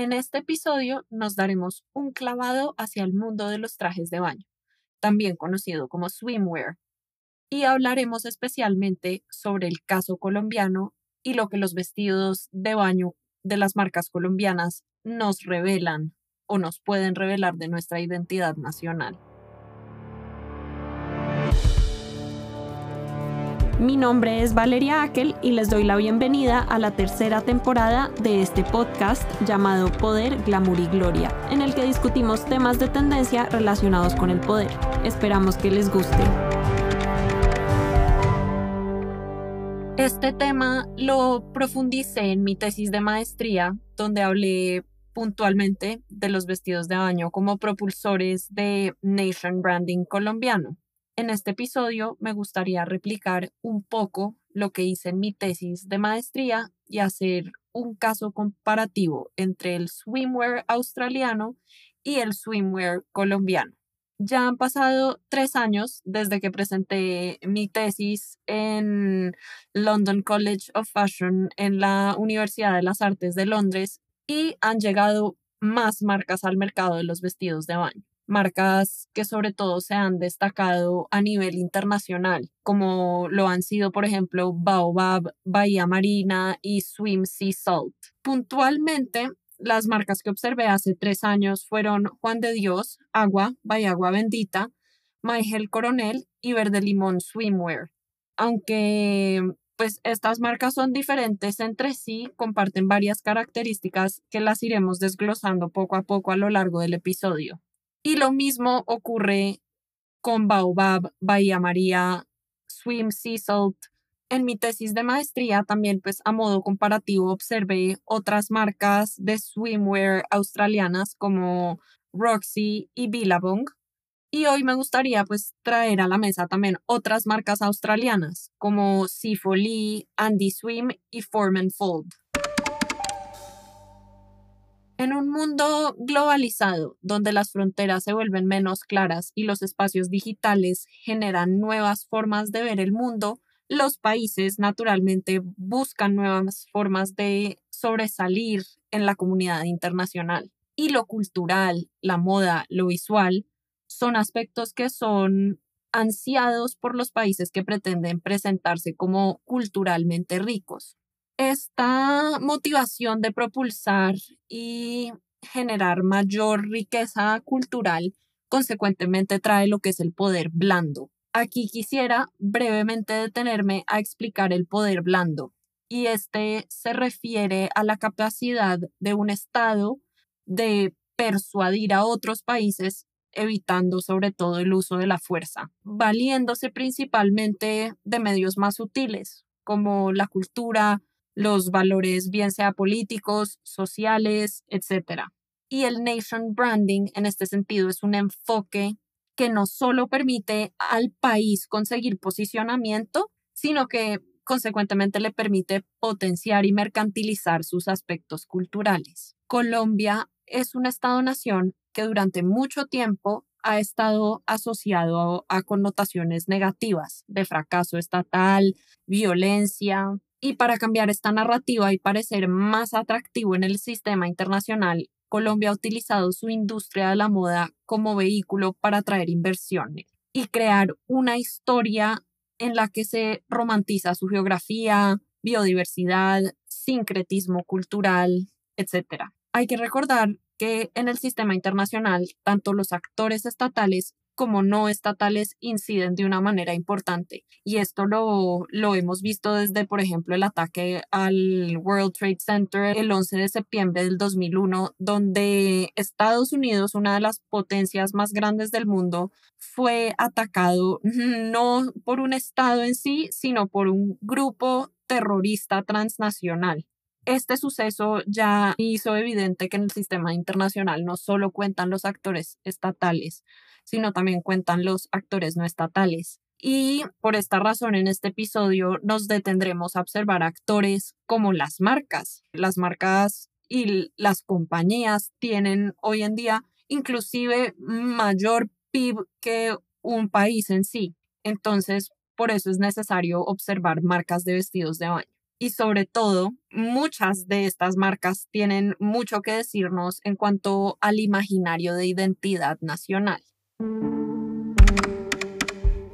En este episodio nos daremos un clavado hacia el mundo de los trajes de baño, también conocido como swimwear, y hablaremos especialmente sobre el caso colombiano y lo que los vestidos de baño de las marcas colombianas nos revelan o nos pueden revelar de nuestra identidad nacional. Mi nombre es Valeria Akel y les doy la bienvenida a la tercera temporada de este podcast llamado Poder, Glamour y Gloria, en el que discutimos temas de tendencia relacionados con el poder. Esperamos que les guste. Este tema lo profundicé en mi tesis de maestría, donde hablé puntualmente de los vestidos de baño como propulsores de Nation Branding colombiano. En este episodio me gustaría replicar un poco lo que hice en mi tesis de maestría y hacer un caso comparativo entre el swimwear australiano y el swimwear colombiano. Ya han pasado tres años desde que presenté mi tesis en London College of Fashion en la Universidad de las Artes de Londres y han llegado más marcas al mercado de los vestidos de baño marcas que sobre todo se han destacado a nivel internacional, como lo han sido, por ejemplo, Baobab, Bahía Marina y Swim Sea Salt. Puntualmente, las marcas que observé hace tres años fueron Juan de Dios, Agua, Bahía Agua Bendita, Maigel Coronel y Verde Limón Swimwear. Aunque pues estas marcas son diferentes entre sí, comparten varias características que las iremos desglosando poco a poco a lo largo del episodio. Y lo mismo ocurre con Baobab, Bahía María, Swim Sea Salt. En mi tesis de maestría también pues a modo comparativo observé otras marcas de swimwear australianas como Roxy y Billabong. Y hoy me gustaría pues traer a la mesa también otras marcas australianas como Lee, Andy Swim y Form Fold. En un mundo globalizado, donde las fronteras se vuelven menos claras y los espacios digitales generan nuevas formas de ver el mundo, los países naturalmente buscan nuevas formas de sobresalir en la comunidad internacional. Y lo cultural, la moda, lo visual, son aspectos que son ansiados por los países que pretenden presentarse como culturalmente ricos esta motivación de propulsar y generar mayor riqueza cultural consecuentemente trae lo que es el poder blando. Aquí quisiera brevemente detenerme a explicar el poder blando y este se refiere a la capacidad de un Estado de persuadir a otros países evitando sobre todo el uso de la fuerza, valiéndose principalmente de medios más sutiles como la cultura, los valores, bien sea políticos, sociales, etc. Y el nation branding en este sentido es un enfoque que no solo permite al país conseguir posicionamiento, sino que consecuentemente le permite potenciar y mercantilizar sus aspectos culturales. Colombia es un Estado-nación que durante mucho tiempo ha estado asociado a, connotaciones negativas de fracaso estatal, violencia, y para cambiar esta narrativa y parecer más atractivo en el sistema internacional, Colombia ha utilizado su industria de la moda como vehículo para atraer inversiones y crear una historia en la que se romantiza su geografía, biodiversidad, sincretismo cultural, etc. Hay que recordar que en el sistema internacional, tanto los actores estatales como no estatales inciden de una manera importante. Y esto lo, lo hemos visto desde, por ejemplo, el ataque al World Trade Center el 11 de septiembre del 2001, donde Estados Unidos, una de las potencias más grandes del mundo, fue atacado no por un Estado en sí, sino por un grupo terrorista transnacional. Este suceso ya hizo evidente que en el sistema internacional no solo cuentan los actores estatales, sino también cuentan los actores no estatales. Y por esta razón en este episodio nos detendremos a observar actores como las marcas. Las marcas y las compañías tienen hoy en día inclusive mayor PIB que un país en sí. Entonces, por eso es necesario observar marcas de vestidos de baño. Y sobre todo, muchas de estas marcas tienen mucho que decirnos en cuanto al imaginario de identidad nacional.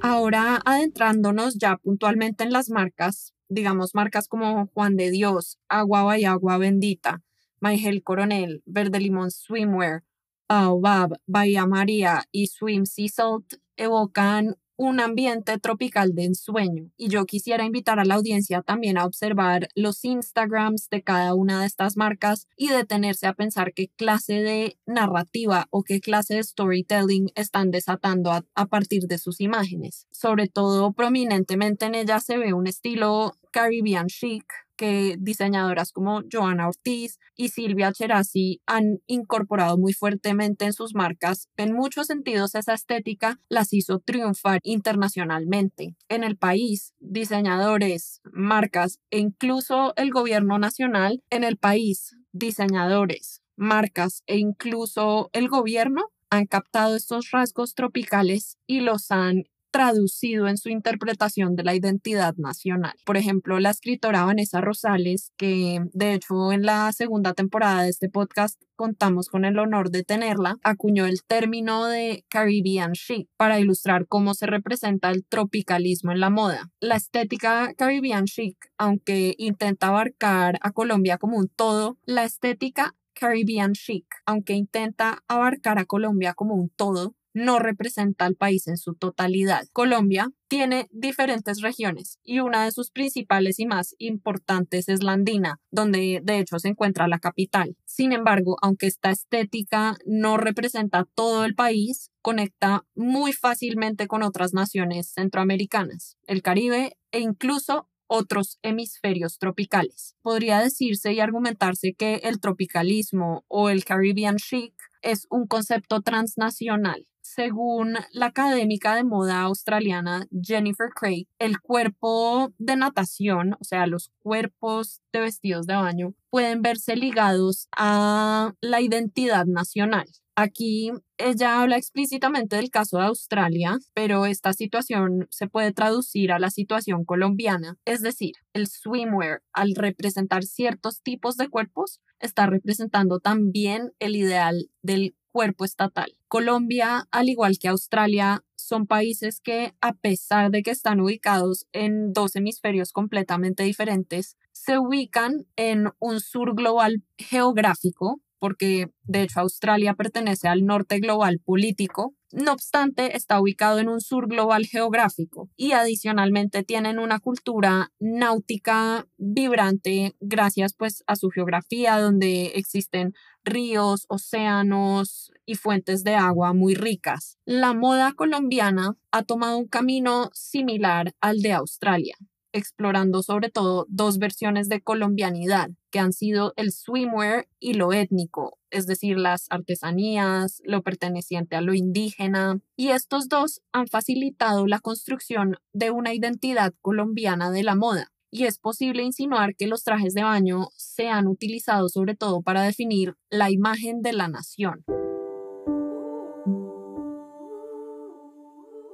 Ahora, adentrándonos ya puntualmente en las marcas, digamos marcas como Juan de Dios, Agua y Agua Bendita, Maigel Coronel, Verde Limón Swimwear, Baobab, Bahía María y Swim Sea Salt evocan un ambiente tropical de ensueño. Y yo quisiera invitar a la audiencia también a observar los Instagrams de cada una de estas marcas y detenerse a pensar qué clase de narrativa o qué clase de storytelling están desatando a, partir de sus imágenes. Sobre todo, prominentemente en ellas se ve un estilo Caribbean chic, que diseñadoras como Joana Ortiz y Silvia Cherasi han incorporado muy fuertemente en sus marcas. En muchos sentidos esa estética las hizo triunfar internacionalmente. En el país, diseñadores, marcas e incluso el gobierno nacional en el país, diseñadores, marcas e incluso el gobierno han captado estos rasgos tropicales y los han traducido en su interpretación de la identidad nacional. Por ejemplo, la escritora Vanessa Rosales, que de hecho en la segunda temporada de este podcast contamos con el honor de tenerla, acuñó el término de Caribbean chic para ilustrar cómo se representa el tropicalismo en la moda. La estética Caribbean chic, aunque intenta abarcar a Colombia como un todo, la estética Caribbean chic, aunque intenta abarcar a Colombia como un todo, no representa al país en su totalidad. Colombia tiene diferentes regiones y una de sus principales y más importantes es la andina, donde de hecho se encuentra la capital. Sin embargo, aunque esta estética no representa todo el país, conecta muy fácilmente con otras naciones centroamericanas, el Caribe e incluso otros hemisferios tropicales. Podría decirse y argumentarse que el tropicalismo o el Caribbean chic es un concepto transnacional según la académica de moda australiana Jennifer Craig, el cuerpo de natación, o sea, los cuerpos de vestidos de baño, pueden verse ligados a la identidad nacional. Aquí ella habla explícitamente del caso de Australia, pero esta situación se puede traducir a la situación colombiana. Es decir, el swimwear, al representar ciertos tipos de cuerpos, está representando también el ideal del cuerpo estatal. Colombia, al igual que Australia, son países que, a pesar de que están ubicados en dos hemisferios completamente diferentes, se ubican en un sur global geográfico, porque de hecho Australia pertenece al norte global político, no obstante, está ubicado en un sur global geográfico y adicionalmente tienen una cultura náutica vibrante gracias pues a su geografía donde existen ríos, océanos y fuentes de agua muy ricas. La moda colombiana ha tomado un camino similar al de Australia explorando sobre todo dos versiones de colombianidad, que han sido el swimwear y lo étnico, es decir, las artesanías, lo perteneciente a lo indígena, y estos dos han facilitado la construcción de una identidad colombiana de la moda. Y es posible insinuar que los trajes de baño se han utilizado sobre todo para definir la imagen de la nación.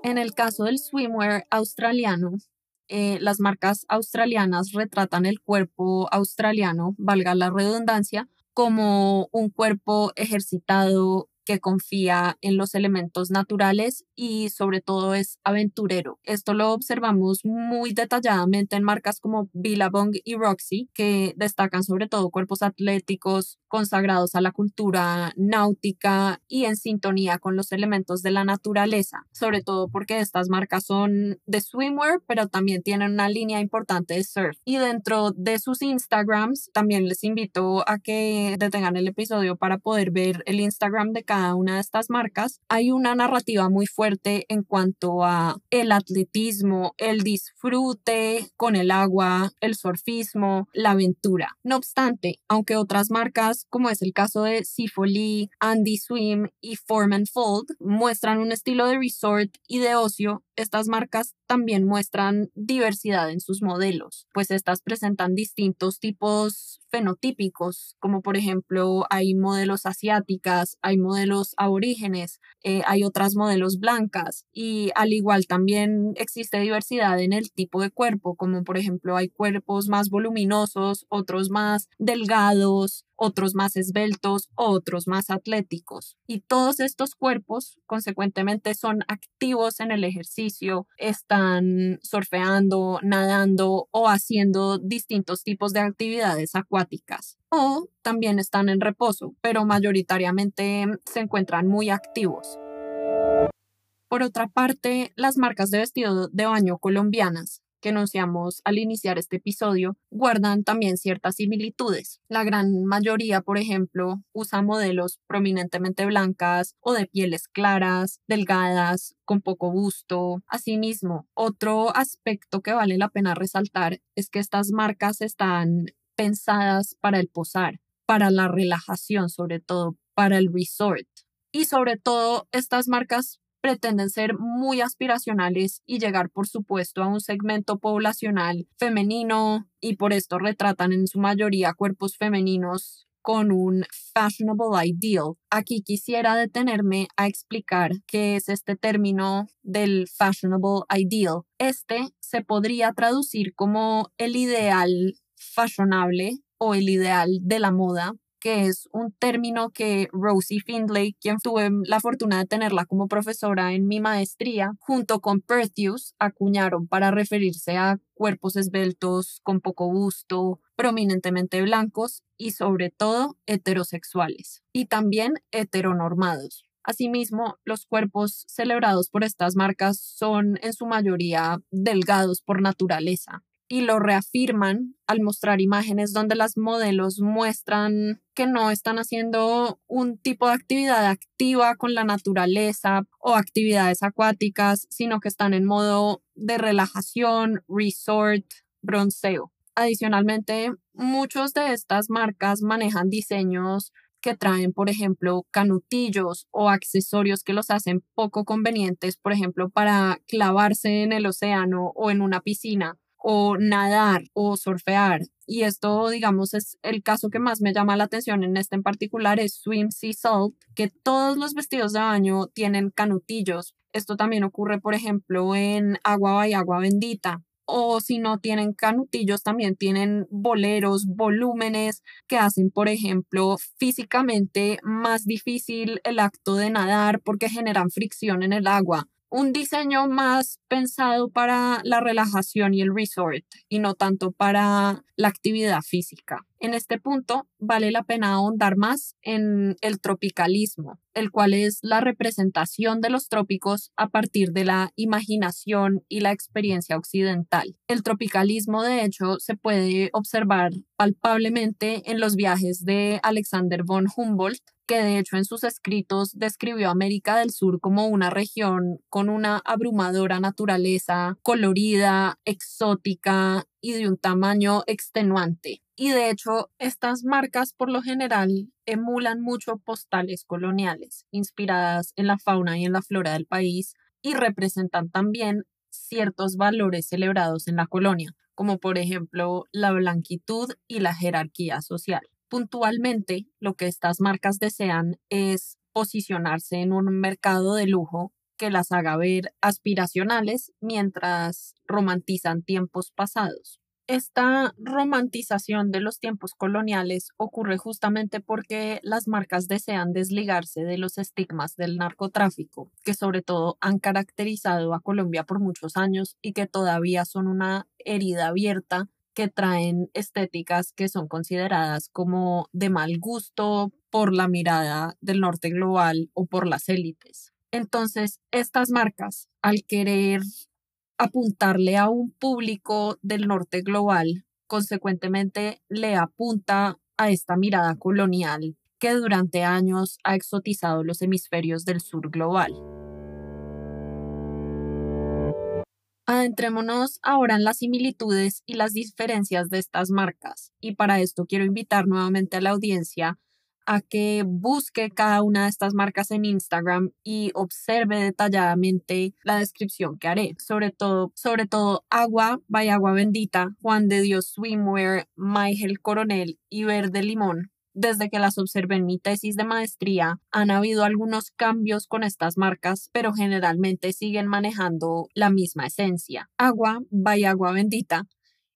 En el caso del swimwear australiano, eh, las marcas australianas retratan el cuerpo australiano, valga la redundancia, como un cuerpo ejercitado, que confía en los elementos naturales y sobre todo es aventurero. Esto lo observamos muy detalladamente en marcas como Billabong y Roxy, que destacan sobre todo cuerpos atléticos consagrados a la cultura náutica y en sintonía con los elementos de la naturaleza, sobre todo porque estas marcas son de swimwear, pero también tienen una línea importante de surf. Y dentro de sus Instagrams, también les invito a que detengan el episodio para poder ver el Instagram de cada una de estas marcas, hay una narrativa muy fuerte en cuanto a el atletismo, el disfrute con el agua, el surfismo, la aventura. No obstante, aunque otras marcas, como es el caso de Sifoli, Andy Swim y Form Fold, muestran un estilo de resort y de ocio, estas marcas también muestran diversidad en sus modelos, pues estas presentan distintos tipos fenotípicos, como por ejemplo hay modelos asiáticas, hay modelos aborígenes, eh, hay otras modelos blancas y al igual también existe diversidad en el tipo de cuerpo, como por ejemplo hay cuerpos más voluminosos, otros más delgados, otros más esbeltos, otros más atléticos. Y todos estos cuerpos, consecuentemente, son activos en el ejercicio, están surfeando, nadando o haciendo distintos tipos de actividades acuáticas. O también están en reposo, pero mayoritariamente se encuentran muy activos. Por otra parte, las marcas de vestido de baño colombianas que anunciamos al iniciar este episodio guardan también ciertas similitudes. La gran mayoría, por ejemplo, usa modelos prominentemente blancas o de pieles claras, delgadas, con poco busto. Asimismo, otro aspecto que vale la pena resaltar es que estas marcas están pensadas para el posar, para la relajación, sobre todo para el resort. Y sobre todo, estas marcas pretenden ser muy aspiracionales y llegar, por supuesto, a un segmento poblacional femenino y por esto retratan en su mayoría cuerpos femeninos con un fashionable ideal. Aquí quisiera detenerme a explicar qué es este término del fashionable ideal. Este se podría traducir como el ideal fashionable o el ideal de la moda, que es un término que Rosie Findlay, quien tuve la fortuna de tenerla como profesora en mi maestría, junto con Perthius, acuñaron para referirse a cuerpos esbeltos con poco gusto, prominentemente blancos y sobre todo heterosexuales, y también heteronormados. Asimismo, los cuerpos celebrados por estas marcas son en su mayoría delgados por naturaleza, y lo reafirman al mostrar imágenes donde las modelos muestran que no están haciendo un tipo de actividad activa con la naturaleza o actividades acuáticas, sino que están en modo de relajación, resort, bronceo. Adicionalmente, muchos de estas marcas manejan diseños que traen, por ejemplo, canutillos o accesorios que los hacen poco convenientes, por ejemplo, para clavarse en el océano o en una piscina o nadar o surfear. Y esto, digamos, es el caso que más me llama la atención en este en particular, es Swim Sea Salt, que todos los vestidos de baño tienen canutillos. Esto también ocurre, por ejemplo, en Agua y Agua Bendita. O si no tienen canutillos, también tienen boleros, volúmenes que hacen, por ejemplo, físicamente más difícil el acto de nadar porque generan fricción en el agua un diseño más pensado para la relajación y el resort y no tanto para la actividad física. En este punto vale la pena ahondar más en el tropicalismo, el cual es la representación de los trópicos a partir de la imaginación y la experiencia occidental. El tropicalismo, de hecho, se puede observar palpablemente en los viajes de Alexander von Humboldt, que de hecho en sus escritos describió América del Sur como una región con una abrumadora naturaleza colorida, exótica y de un tamaño extenuante. Y de hecho, estas marcas por lo general emulan mucho postales coloniales, inspiradas en la fauna y en la flora del país, y representan también ciertos valores celebrados en la colonia, como por ejemplo la blanquitud y la jerarquía social. Puntualmente, lo que estas marcas desean es posicionarse en un mercado de lujo que las haga ver aspiracionales mientras romantizan tiempos pasados. Esta romantización de los tiempos coloniales ocurre justamente porque las marcas desean desligarse de los estigmas del narcotráfico, que sobre todo han caracterizado a Colombia por muchos años y que todavía son una herida abierta que traen estéticas que son consideradas como de mal gusto por la mirada del norte global o por las élites. Entonces, estas marcas, al querer apuntarle a un público del norte global, consecuentemente le apunta a esta mirada colonial que durante años ha exotizado los hemisferios del sur global. Adentrémonos ahora en las similitudes y las diferencias de estas marcas, y para esto quiero invitar nuevamente a la audiencia a que busque cada una de estas marcas en Instagram y observe detalladamente la descripción que haré. Sobre todo, sobre todo Agua, by Agua Bendita, Juan de Dios Swimwear, Maigel Coronel y Verde Limón. Desde que las observé en mi tesis de maestría, han habido algunos cambios con estas marcas, pero generalmente siguen manejando la misma esencia. Agua, by Agua Bendita,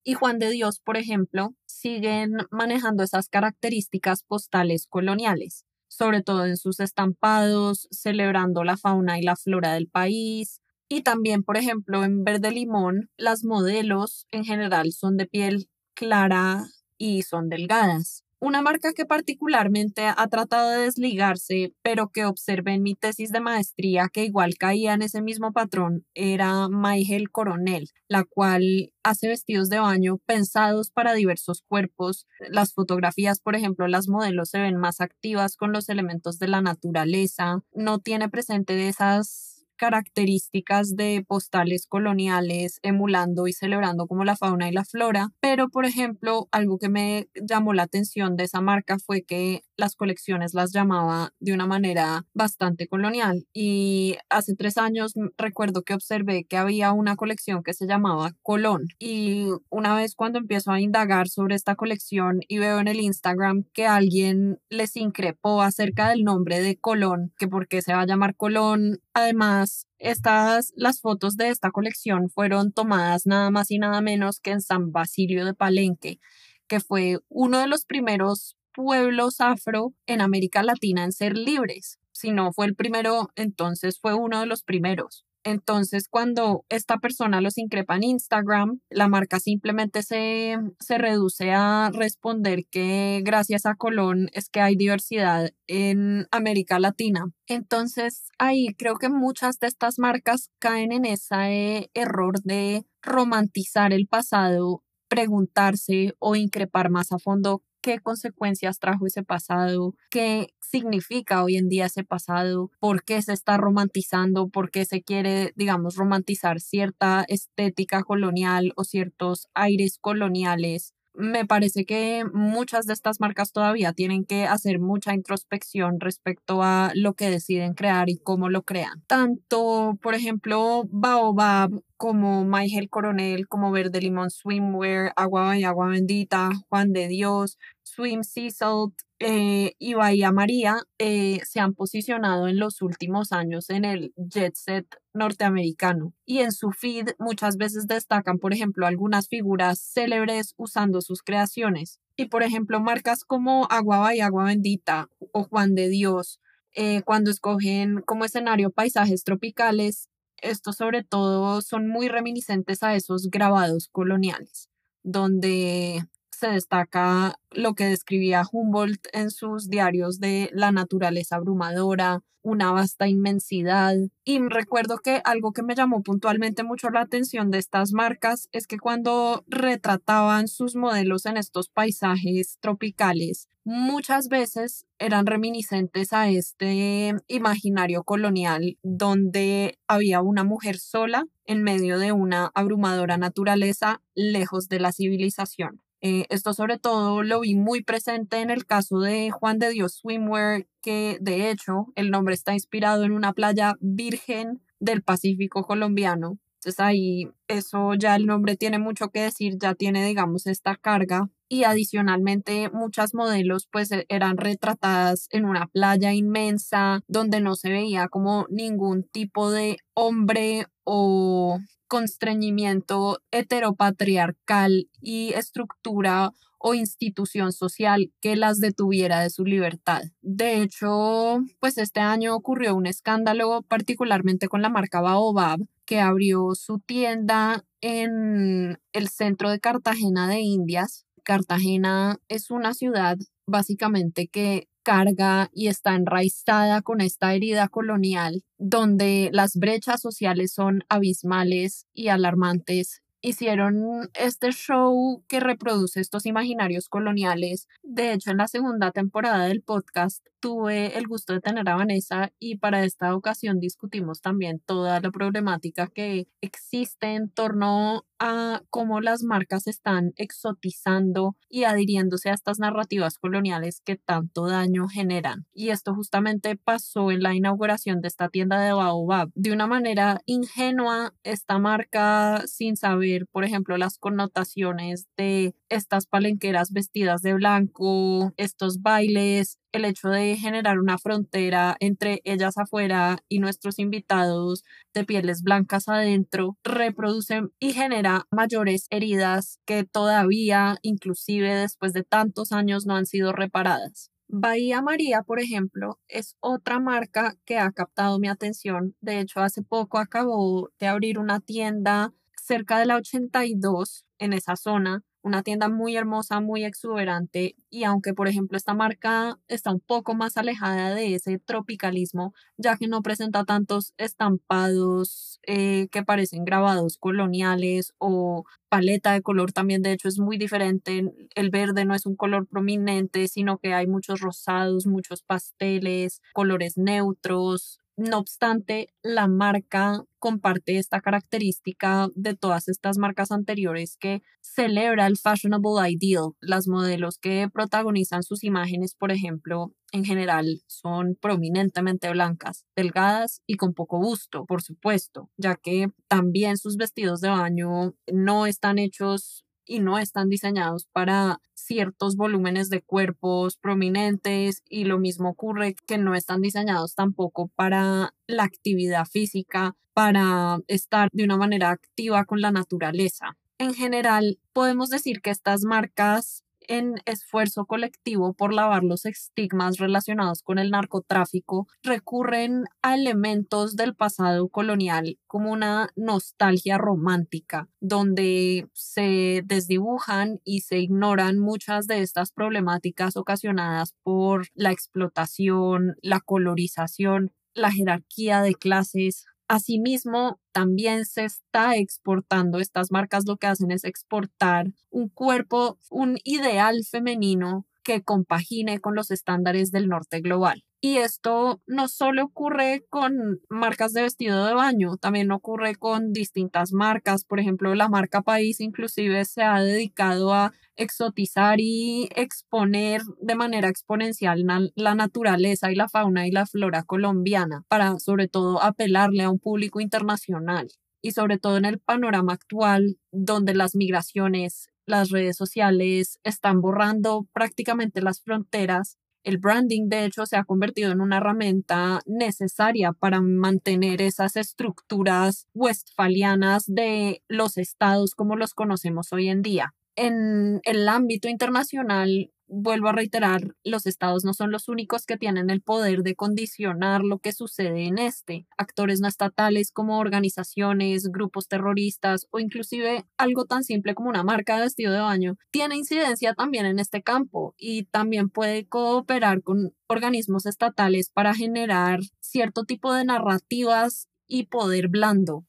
y Juan de Dios, por ejemplo, siguen manejando esas características postales coloniales, sobre todo en sus estampados, celebrando la fauna y la flora del país. Y también, por ejemplo, en Verde Limón, las modelos en general son de piel clara y son delgadas. Una marca que particularmente ha tratado de desligarse, pero que observé en mi tesis de maestría que igual caía en ese mismo patrón, era Maigel Coronel, la cual hace vestidos de baño pensados para diversos cuerpos. Las fotografías, por ejemplo, las modelos se ven más activas con los elementos de la naturaleza, no tiene presente esas características de postales coloniales, emulando y celebrando como la fauna y la flora, pero por ejemplo, algo que me llamó la atención de esa marca fue que las colecciones las llamaba de una manera bastante colonial. Y hace tres años recuerdo que observé que había una colección que se llamaba Colón. Y una vez cuando empiezo a indagar sobre esta colección y veo en el Instagram que alguien les increpó acerca del nombre de Colón, que por qué se va a llamar Colón, además estas, las fotos de esta colección fueron tomadas nada más y nada menos que en San Basilio de Palenque, que fue uno de los primeros pueblos afro en América Latina en ser libres. Si no fue el primero, entonces fue uno de los primeros. Entonces, cuando esta persona los increpa en Instagram, la marca simplemente se, se, reduce a responder que gracias a Colón es que hay diversidad en América Latina. Entonces, ahí creo que muchas de estas marcas caen en ese error de romantizar el pasado, preguntarse o increpar más a fondo qué consecuencias trajo ese pasado, qué significa hoy en día ese pasado, por qué se está romantizando, por qué se quiere, digamos, romantizar cierta estética colonial o ciertos aires coloniales me parece que muchas de estas marcas todavía tienen que hacer mucha introspección respecto a lo que deciden crear y cómo lo crean. Tanto, por ejemplo, Baobab como Maigel Coronel, como Verde Limón Swimwear, Agua y Agua Bendita, Juan de Dios, Swim Sea Salt eh, y Bahía María eh, se han posicionado en los últimos años en el jet set norteamericano y en su feed muchas veces destacan, por ejemplo, algunas figuras célebres usando sus creaciones. Y, por ejemplo, marcas como Agua y Agua Bendita o Juan de Dios, eh, cuando escogen como escenario paisajes tropicales, estos sobre todo son muy reminiscentes a esos grabados coloniales, donde se destaca lo que describía Humboldt en sus diarios de la naturaleza abrumadora, una vasta inmensidad. Y recuerdo que algo que me llamó puntualmente mucho la atención de estas marcas es que cuando retrataban sus modelos en estos paisajes tropicales, muchas veces eran reminiscentes a este imaginario colonial donde había una mujer sola en medio de una abrumadora naturaleza lejos de la civilización. Eh, esto sobre todo lo vi muy presente en el caso de Juan de Dios Swimwear, que de hecho el nombre está inspirado en una playa virgen del Pacífico colombiano. Entonces ahí eso ya el nombre tiene mucho que decir, ya tiene digamos esta carga y adicionalmente muchas modelos pues e, eran retratadas en una playa inmensa donde no se veía como ningún tipo de hombre o constreñimiento heteropatriarcal y estructura o institución social que las detuviera de su libertad. De hecho, pues este año ocurrió un escándalo particularmente con la marca Baobab que abrió su tienda en el centro de Cartagena de Indias. Cartagena es una ciudad básicamente que carga y está enraizada con esta herida colonial, donde las brechas sociales son abismales y alarmantes hicieron este show que reproduce estos imaginarios coloniales. De hecho, en la segunda temporada del podcast tuve el gusto de tener a Vanessa y para esta ocasión discutimos también toda la problemática que existe en torno a cómo las marcas están exotizando y adhiriéndose a estas narrativas coloniales que tanto daño generan. Y esto justamente pasó en la inauguración de esta tienda de Baobab. De una manera ingenua, esta marca, sin saber, por ejemplo, las connotaciones de estas palenqueras vestidas de blanco, estos bailes, el hecho de generar una frontera entre ellas afuera y nuestros invitados de pieles blancas adentro, reproduce y genera mayores heridas que todavía, inclusive después de tantos años, no han sido reparadas. Bahía María, por ejemplo, es otra marca que ha captado mi atención. De hecho, hace poco acabó de abrir una tienda cerca de la 82 en esa zona una tienda muy hermosa, muy exuberante y aunque por ejemplo esta marca está un poco más alejada de ese tropicalismo, ya que no presenta tantos estampados eh, que parecen grabados coloniales o paleta de color también de hecho es muy diferente, el verde no es un color prominente, sino que hay muchos rosados, muchos pasteles, colores neutros, no obstante, la marca comparte esta característica de todas estas marcas anteriores que celebra el fashionable ideal. Las modelos que protagonizan sus imágenes, por ejemplo, en general son prominentemente blancas, delgadas y con poco busto, por supuesto, ya que también sus vestidos de baño no están hechos y no están diseñados para ciertos volúmenes de cuerpos prominentes y lo mismo ocurre que no están diseñados tampoco para la actividad física, para estar de una manera activa con la naturaleza. En general, podemos decir que estas marcas en esfuerzo colectivo por lavar los estigmas relacionados con el narcotráfico, recurren a elementos del pasado colonial como una nostalgia romántica, donde se desdibujan y se ignoran muchas de estas problemáticas ocasionadas por la explotación, la colorización, la jerarquía de clases, Asimismo, también se está exportando, estas marcas lo que hacen es exportar un cuerpo, un ideal femenino que compagine con los estándares del norte global. Y esto no solo ocurre con marcas de vestido de baño, también ocurre con distintas marcas. Por ejemplo, la marca País inclusive se ha dedicado a exotizar y exponer de manera exponencial la naturaleza y la fauna y la flora colombiana para sobre todo apelarle a un público internacional y sobre todo en el panorama actual donde las migraciones, las redes sociales están borrando prácticamente las fronteras el branding, de hecho, se ha convertido en una herramienta necesaria para mantener esas estructuras westfalianas de los estados como los conocemos hoy en día. En el ámbito internacional, vuelvo a reiterar, los estados no son los únicos que tienen el poder de condicionar lo que sucede en este. Actores no estatales como organizaciones, grupos terroristas o inclusive algo tan simple como una marca de vestido de baño tiene incidencia también en este campo y también puede cooperar con organismos estatales para generar cierto tipo de narrativas y poder blando.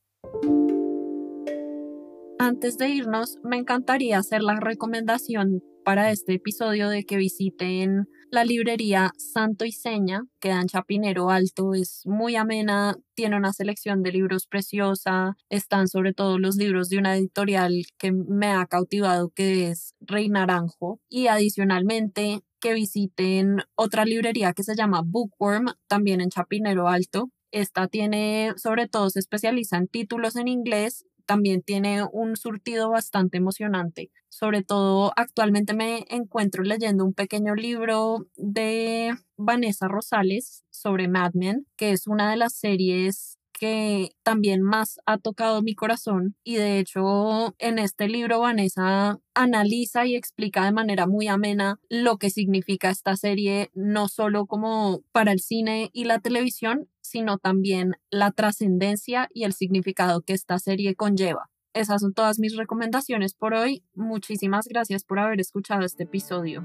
Antes de irnos, me encantaría hacer la recomendación para este episodio de que visiten la librería Santo y Seña, que da en Chapinero Alto, es muy amena, tiene una selección de libros preciosa, están sobre todo los libros de una editorial que me ha cautivado, que es Rey Naranjo, y adicionalmente que visiten otra librería que se llama Bookworm, también en Chapinero Alto. Esta tiene, sobre todo, se especializa en títulos en inglés también tiene un surtido bastante emocionante. Sobre todo actualmente me encuentro leyendo un pequeño libro de Vanessa Rosales sobre Mad Men, que es una de las series que también más ha tocado mi corazón y de hecho en este libro Vanessa analiza y explica de manera muy amena lo que significa esta serie no solo como para el cine y la televisión, sino también la trascendencia y el significado que esta serie conlleva. esas son todas mis recomendaciones por hoy. Muchísimas gracias por haber escuchado este episodio.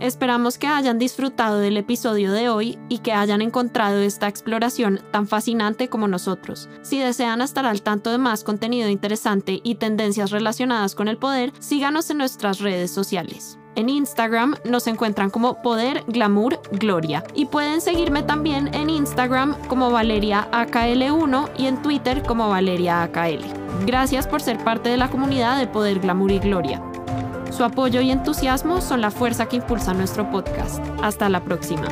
Esperamos que hayan disfrutado del episodio de hoy y que hayan encontrado esta exploración tan fascinante como nosotros. Si desean estar al tanto de más contenido interesante y tendencias relacionadas con el poder, síganos en nuestras redes sociales. En Instagram nos encuentran como Poder Glamour Gloria y pueden seguirme también en Instagram como Valeria AKL1 y en Twitter como Valeria AKL. Gracias por ser parte de la comunidad de Poder Glamour y Gloria. Su apoyo y entusiasmo son la fuerza que impulsa nuestro podcast. Hasta la próxima.